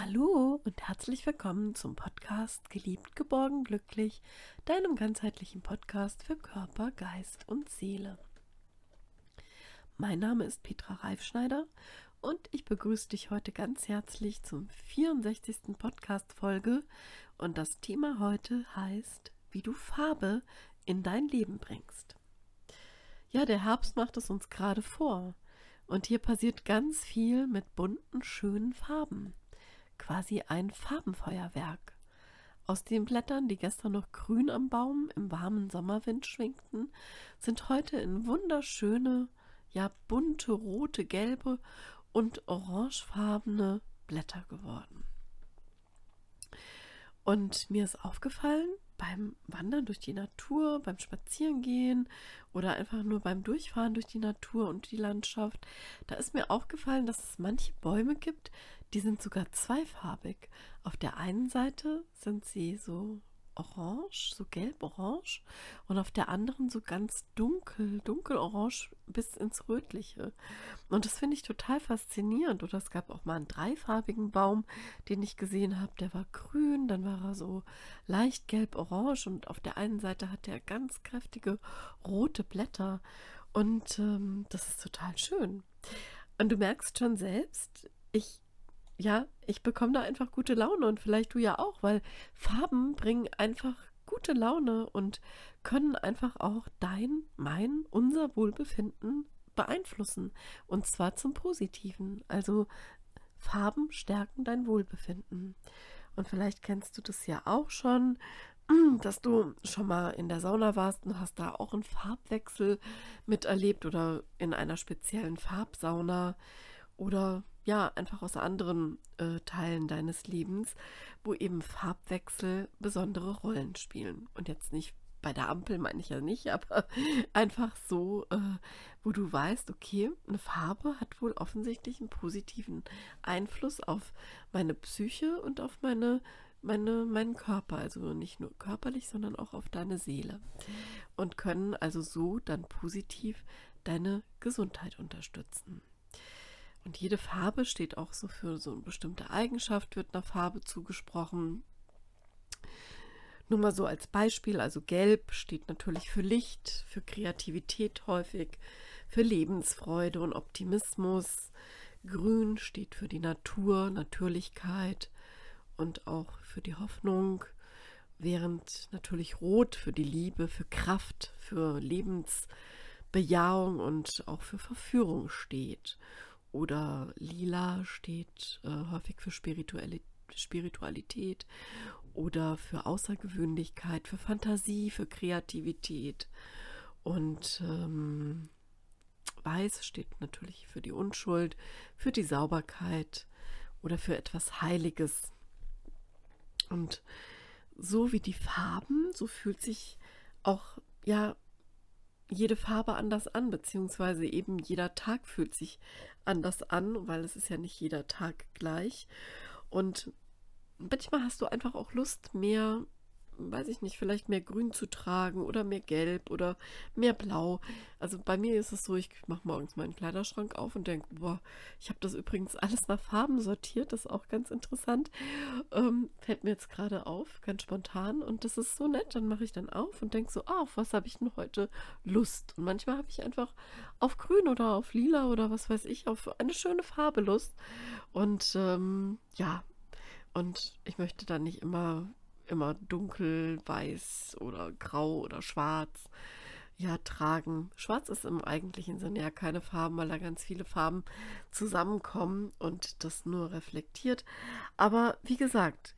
Hallo und herzlich willkommen zum Podcast Geliebt, geborgen, glücklich, deinem ganzheitlichen Podcast für Körper, Geist und Seele. Mein Name ist Petra Reifschneider und ich begrüße dich heute ganz herzlich zum 64. Podcast-Folge und das Thema heute heißt, wie du Farbe in dein Leben bringst. Ja, der Herbst macht es uns gerade vor und hier passiert ganz viel mit bunten, schönen Farben quasi ein Farbenfeuerwerk. Aus den Blättern, die gestern noch grün am Baum im warmen Sommerwind schwingten, sind heute in wunderschöne, ja bunte, rote, gelbe und orangefarbene Blätter geworden. Und mir ist aufgefallen, beim Wandern durch die Natur, beim Spazierengehen oder einfach nur beim Durchfahren durch die Natur und die Landschaft, da ist mir aufgefallen, dass es manche Bäume gibt, die sind sogar zweifarbig. Auf der einen Seite sind sie so orange, so gelb-orange und auf der anderen so ganz dunkel, dunkelorange bis ins Rötliche. Und das finde ich total faszinierend. Oder es gab auch mal einen dreifarbigen Baum, den ich gesehen habe, der war grün, dann war er so leicht gelb-orange und auf der einen Seite hatte er ganz kräftige rote Blätter. Und ähm, das ist total schön. Und du merkst schon selbst, ich ja, ich bekomme da einfach gute Laune und vielleicht du ja auch, weil Farben bringen einfach gute Laune und können einfach auch dein, mein, unser Wohlbefinden beeinflussen und zwar zum Positiven. Also Farben stärken dein Wohlbefinden. Und vielleicht kennst du das ja auch schon, dass du schon mal in der Sauna warst und hast da auch einen Farbwechsel miterlebt oder in einer speziellen Farbsauna oder ja, einfach aus anderen äh, Teilen deines Lebens, wo eben Farbwechsel besondere Rollen spielen. Und jetzt nicht bei der Ampel meine ich ja nicht, aber einfach so, äh, wo du weißt, okay, eine Farbe hat wohl offensichtlich einen positiven Einfluss auf meine Psyche und auf meine, meine, meinen Körper, also nicht nur körperlich, sondern auch auf deine Seele. Und können also so dann positiv deine Gesundheit unterstützen. Und jede Farbe steht auch so für so eine bestimmte Eigenschaft, wird einer Farbe zugesprochen. Nur mal so als Beispiel, also gelb steht natürlich für Licht, für Kreativität häufig, für Lebensfreude und Optimismus. Grün steht für die Natur, Natürlichkeit und auch für die Hoffnung, während natürlich Rot für die Liebe, für Kraft, für Lebensbejahung und auch für Verführung steht oder lila steht äh, häufig für Spiritualität. Spiritualität oder für Außergewöhnlichkeit, für Fantasie, für Kreativität. Und ähm, Weiß steht natürlich für die Unschuld, für die Sauberkeit oder für etwas Heiliges. Und so wie die Farben, so fühlt sich auch ja jede Farbe anders an, beziehungsweise eben jeder Tag fühlt sich anders an, weil es ist ja nicht jeder Tag gleich. Und manchmal hast du einfach auch Lust, mehr weiß ich nicht, vielleicht mehr Grün zu tragen oder mehr Gelb oder mehr Blau. Also bei mir ist es so, ich mache morgens meinen Kleiderschrank auf und denke, boah, ich habe das übrigens alles nach Farben sortiert, das ist auch ganz interessant. Ähm, fällt mir jetzt gerade auf, ganz spontan und das ist so nett. Dann mache ich dann auf und denke so, ah, auf was habe ich denn heute Lust? Und manchmal habe ich einfach auf Grün oder auf Lila oder was weiß ich, auf eine schöne Farbe Lust. Und ähm, ja, und ich möchte dann nicht immer immer dunkel, weiß oder grau oder schwarz ja tragen. Schwarz ist im eigentlichen Sinne ja keine Farben, weil da ganz viele Farben zusammenkommen und das nur reflektiert. Aber wie gesagt,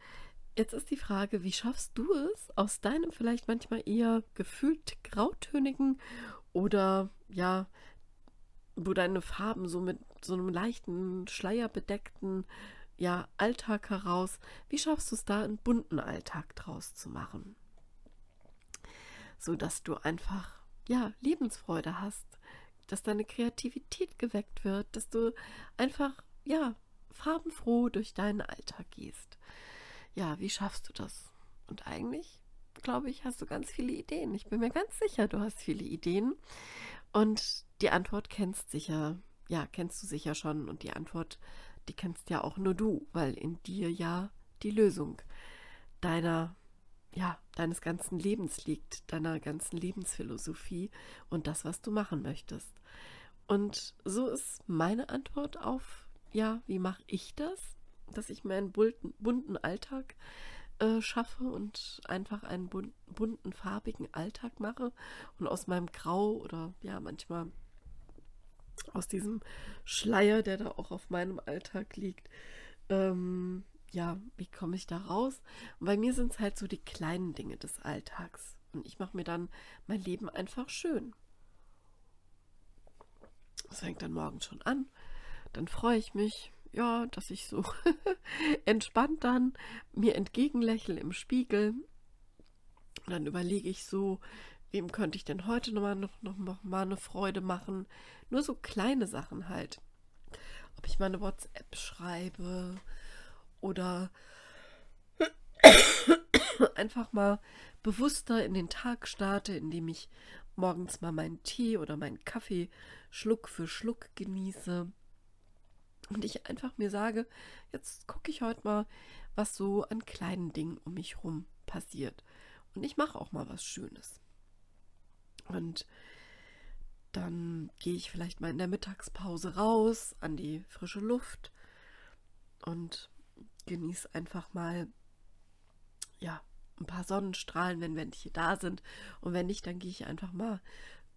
jetzt ist die Frage, wie schaffst du es aus deinem vielleicht manchmal eher gefühlt grautönigen oder ja, wo deine Farben so mit so einem leichten Schleier bedeckten ja, Alltag heraus, wie schaffst du es da einen bunten Alltag draus zu machen? So dass du einfach, ja, Lebensfreude hast, dass deine Kreativität geweckt wird, dass du einfach, ja, farbenfroh durch deinen Alltag gehst. Ja, wie schaffst du das? Und eigentlich, glaube ich, hast du ganz viele Ideen. Ich bin mir ganz sicher, du hast viele Ideen. Und die Antwort kennst sicher, ja, kennst du sicher schon. Und die Antwort die kennst ja auch nur du, weil in dir ja die Lösung deiner, ja, deines ganzen Lebens liegt, deiner ganzen Lebensphilosophie und das, was du machen möchtest. Und so ist meine Antwort auf, ja, wie mache ich das? Dass ich mir einen bunten, bunten Alltag äh, schaffe und einfach einen bunten, farbigen Alltag mache und aus meinem Grau oder ja, manchmal aus diesem Schleier, der da auch auf meinem Alltag liegt, ähm, ja, wie komme ich da raus? Und bei mir sind es halt so die kleinen Dinge des Alltags. Und ich mache mir dann mein Leben einfach schön. Das fängt dann morgen schon an. Dann freue ich mich, ja, dass ich so entspannt dann mir entgegenlächle im Spiegel. Und dann überlege ich so, wem könnte ich denn heute nochmal noch, noch, mal eine Freude machen? Nur so kleine Sachen halt. Ob ich meine WhatsApp schreibe oder einfach mal bewusster in den Tag starte, indem ich morgens mal meinen Tee oder meinen Kaffee Schluck für Schluck genieße. Und ich einfach mir sage, jetzt gucke ich heute mal, was so an kleinen Dingen um mich herum passiert. Und ich mache auch mal was Schönes. Und dann gehe ich vielleicht mal in der Mittagspause raus an die frische Luft und genieße einfach mal, ja, ein paar Sonnenstrahlen, wenn welche da sind. Und wenn nicht, dann gehe ich einfach mal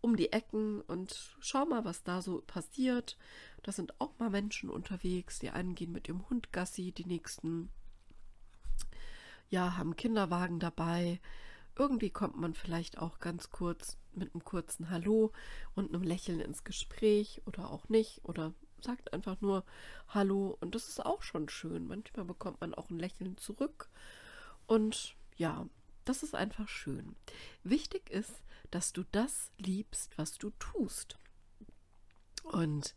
um die Ecken und schau mal, was da so passiert. Da sind auch mal Menschen unterwegs. Die einen gehen mit ihrem Hund Gassi, die nächsten ja, haben Kinderwagen dabei. Irgendwie kommt man vielleicht auch ganz kurz mit einem kurzen Hallo und einem Lächeln ins Gespräch oder auch nicht oder sagt einfach nur Hallo und das ist auch schon schön. Manchmal bekommt man auch ein Lächeln zurück und ja, das ist einfach schön. Wichtig ist, dass du das liebst, was du tust. Und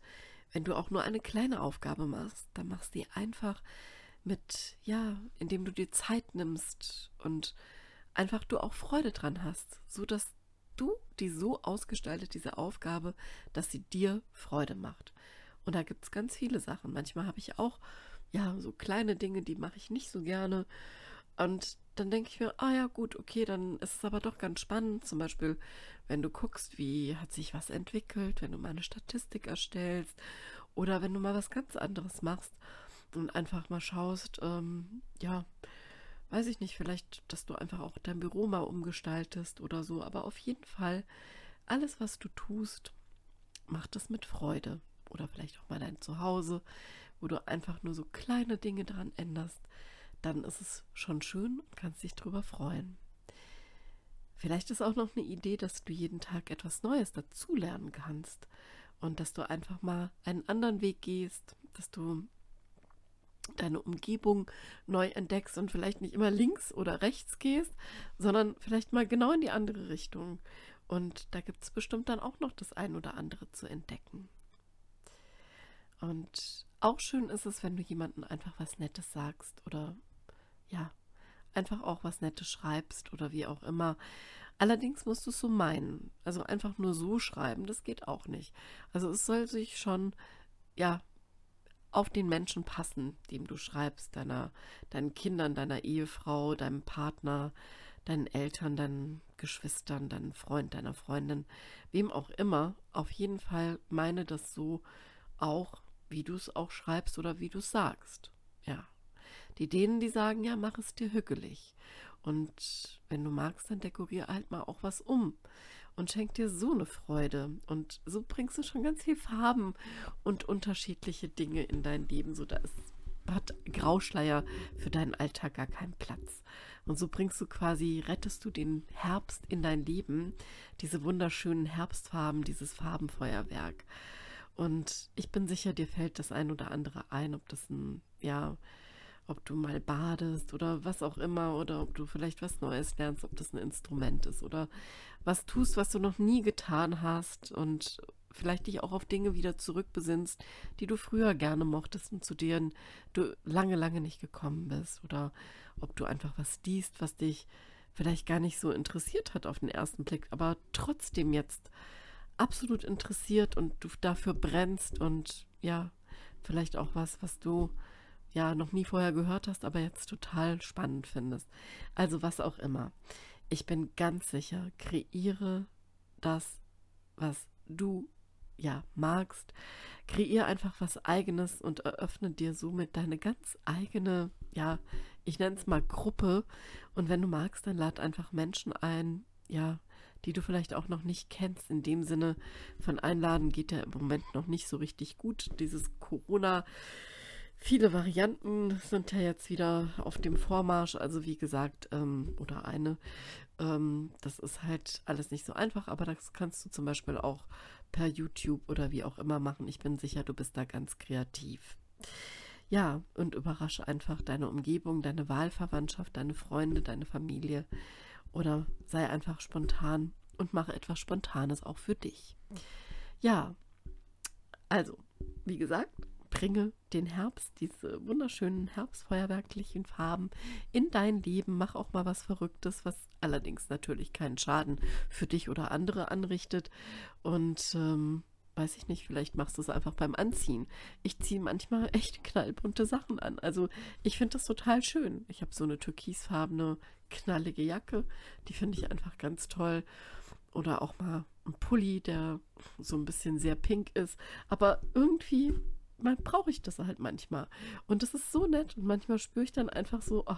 wenn du auch nur eine kleine Aufgabe machst, dann machst du die einfach mit, ja, indem du dir Zeit nimmst und einfach du auch Freude dran hast, so dass du die so ausgestaltet, diese Aufgabe, dass sie dir Freude macht. Und da gibt es ganz viele Sachen. Manchmal habe ich auch, ja, so kleine Dinge, die mache ich nicht so gerne. Und dann denke ich mir, ah ja, gut, okay, dann ist es aber doch ganz spannend. Zum Beispiel, wenn du guckst, wie hat sich was entwickelt, wenn du mal eine Statistik erstellst oder wenn du mal was ganz anderes machst und einfach mal schaust, ähm, ja, weiß ich nicht, vielleicht, dass du einfach auch dein Büro mal umgestaltest oder so. Aber auf jeden Fall, alles, was du tust, mach das mit Freude. Oder vielleicht auch mal dein Zuhause, wo du einfach nur so kleine Dinge dran änderst dann ist es schon schön und kannst dich drüber freuen. Vielleicht ist auch noch eine Idee, dass du jeden Tag etwas Neues dazulernen kannst und dass du einfach mal einen anderen Weg gehst, dass du deine Umgebung neu entdeckst und vielleicht nicht immer links oder rechts gehst, sondern vielleicht mal genau in die andere Richtung. Und da gibt es bestimmt dann auch noch das ein oder andere zu entdecken. Und auch schön ist es, wenn du jemandem einfach was Nettes sagst oder ja, einfach auch was Nettes schreibst oder wie auch immer. Allerdings musst du es so meinen. Also einfach nur so schreiben, das geht auch nicht. Also es soll sich schon, ja, auf den Menschen passen, dem du schreibst, deiner, deinen Kindern, deiner Ehefrau, deinem Partner, deinen Eltern, deinen Geschwistern, deinem Freund, deiner Freundin, wem auch immer. Auf jeden Fall meine das so auch, wie du es auch schreibst oder wie du es sagst. Ja. Die denen, die sagen, ja, mach es dir hügelig. Und wenn du magst, dann dekorier halt mal auch was um und schenk dir so eine Freude. Und so bringst du schon ganz viel Farben und unterschiedliche Dinge in dein Leben. So, da hat Grauschleier für deinen Alltag gar keinen Platz. Und so bringst du quasi, rettest du den Herbst in dein Leben, diese wunderschönen Herbstfarben, dieses Farbenfeuerwerk. Und ich bin sicher, dir fällt das ein oder andere ein, ob das ein, ja, ob du mal badest oder was auch immer oder ob du vielleicht was Neues lernst, ob das ein Instrument ist oder was tust, was du noch nie getan hast und vielleicht dich auch auf Dinge wieder zurückbesinnst, die du früher gerne mochtest und zu denen du lange, lange nicht gekommen bist oder ob du einfach was liest, was dich vielleicht gar nicht so interessiert hat auf den ersten Blick, aber trotzdem jetzt absolut interessiert und du dafür brennst und ja, vielleicht auch was, was du ja noch nie vorher gehört hast, aber jetzt total spannend findest. Also was auch immer. Ich bin ganz sicher, kreiere das, was du ja magst. Kreier einfach was eigenes und eröffne dir somit deine ganz eigene, ja, ich nenne es mal Gruppe. Und wenn du magst, dann lad einfach Menschen ein, ja, die du vielleicht auch noch nicht kennst. In dem Sinne von Einladen geht ja im Moment noch nicht so richtig gut. Dieses Corona, viele Varianten sind ja jetzt wieder auf dem Vormarsch. Also wie gesagt, ähm, oder eine, ähm, das ist halt alles nicht so einfach, aber das kannst du zum Beispiel auch per YouTube oder wie auch immer machen. Ich bin sicher, du bist da ganz kreativ. Ja, und überrasche einfach deine Umgebung, deine Wahlverwandtschaft, deine Freunde, deine Familie oder sei einfach spontan und mache etwas Spontanes auch für dich. Ja, also, wie gesagt, bringe den Herbst, diese wunderschönen herbstfeuerwerklichen Farben in dein Leben. Mach auch mal was Verrücktes, was allerdings natürlich keinen Schaden für dich oder andere anrichtet. Und ähm, weiß ich nicht, vielleicht machst du es einfach beim Anziehen. Ich ziehe manchmal echt knallbunte Sachen an. Also ich finde das total schön. Ich habe so eine türkisfarbene, knallige Jacke. Die finde ich einfach ganz toll. Oder auch mal ein Pulli, der so ein bisschen sehr pink ist. Aber irgendwie brauche ich das halt manchmal. Und das ist so nett. Und manchmal spüre ich dann einfach so, oh,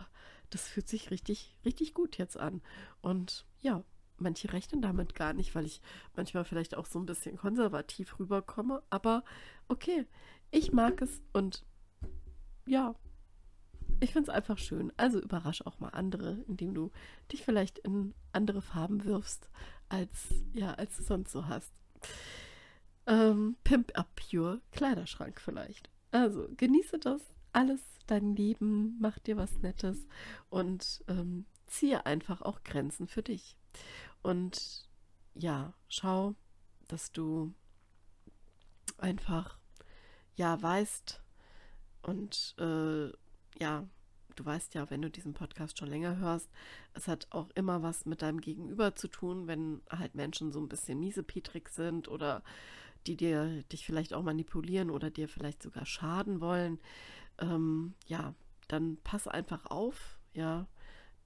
das fühlt sich richtig, richtig gut jetzt an. Und ja, manche rechnen damit gar nicht, weil ich manchmal vielleicht auch so ein bisschen konservativ rüberkomme. Aber okay, ich mag es und ja, ich finde es einfach schön. Also überrasch auch mal andere, indem du dich vielleicht in andere Farben wirfst, als, ja, als du sonst so hast. Ähm, Pimp Up Your Kleiderschrank vielleicht. Also genieße das alles, dein Leben, mach dir was Nettes und ähm, ziehe einfach auch Grenzen für dich. Und ja, schau, dass du einfach ja weißt und äh, ja, du weißt ja, wenn du diesen Podcast schon länger hörst, es hat auch immer was mit deinem Gegenüber zu tun, wenn halt Menschen so ein bisschen miesepetrig sind oder die dir dich vielleicht auch manipulieren oder dir vielleicht sogar schaden wollen. Ähm, ja, dann pass einfach auf, ja,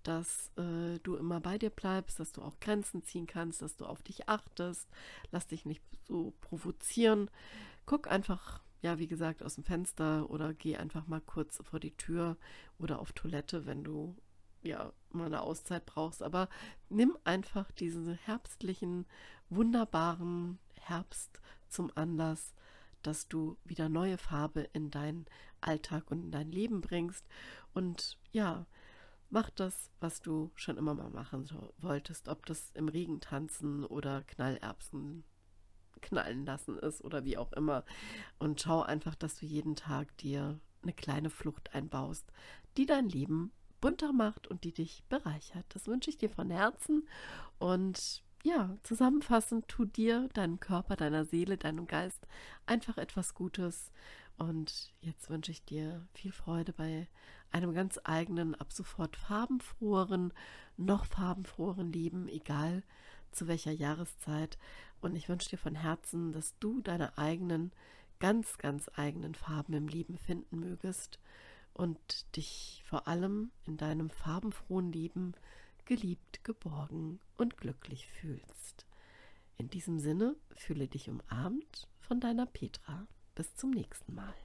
dass äh, du immer bei dir bleibst, dass du auch Grenzen ziehen kannst, dass du auf dich achtest, lass dich nicht so provozieren. Guck einfach, ja, wie gesagt, aus dem Fenster oder geh einfach mal kurz vor die Tür oder auf Toilette, wenn du ja mal eine Auszeit brauchst. Aber nimm einfach diesen herbstlichen, wunderbaren Herbst zum Anlass, dass du wieder neue Farbe in deinen Alltag und in dein Leben bringst. Und ja, mach das, was du schon immer mal machen wolltest, ob das im Regen tanzen oder Knallerbsen knallen lassen ist oder wie auch immer. Und schau einfach, dass du jeden Tag dir eine kleine Flucht einbaust, die dein Leben bunter macht und die dich bereichert. Das wünsche ich dir von Herzen und ja, zusammenfassend, tu dir, deinem Körper, deiner Seele, deinem Geist einfach etwas Gutes. Und jetzt wünsche ich dir viel Freude bei einem ganz eigenen, ab sofort farbenfroheren, noch farbenfroheren Leben, egal zu welcher Jahreszeit. Und ich wünsche dir von Herzen, dass du deine eigenen, ganz, ganz eigenen Farben im Leben finden mögest und dich vor allem in deinem farbenfrohen Leben geliebt, geborgen und glücklich fühlst. In diesem Sinne fühle dich umarmt von deiner Petra. Bis zum nächsten Mal.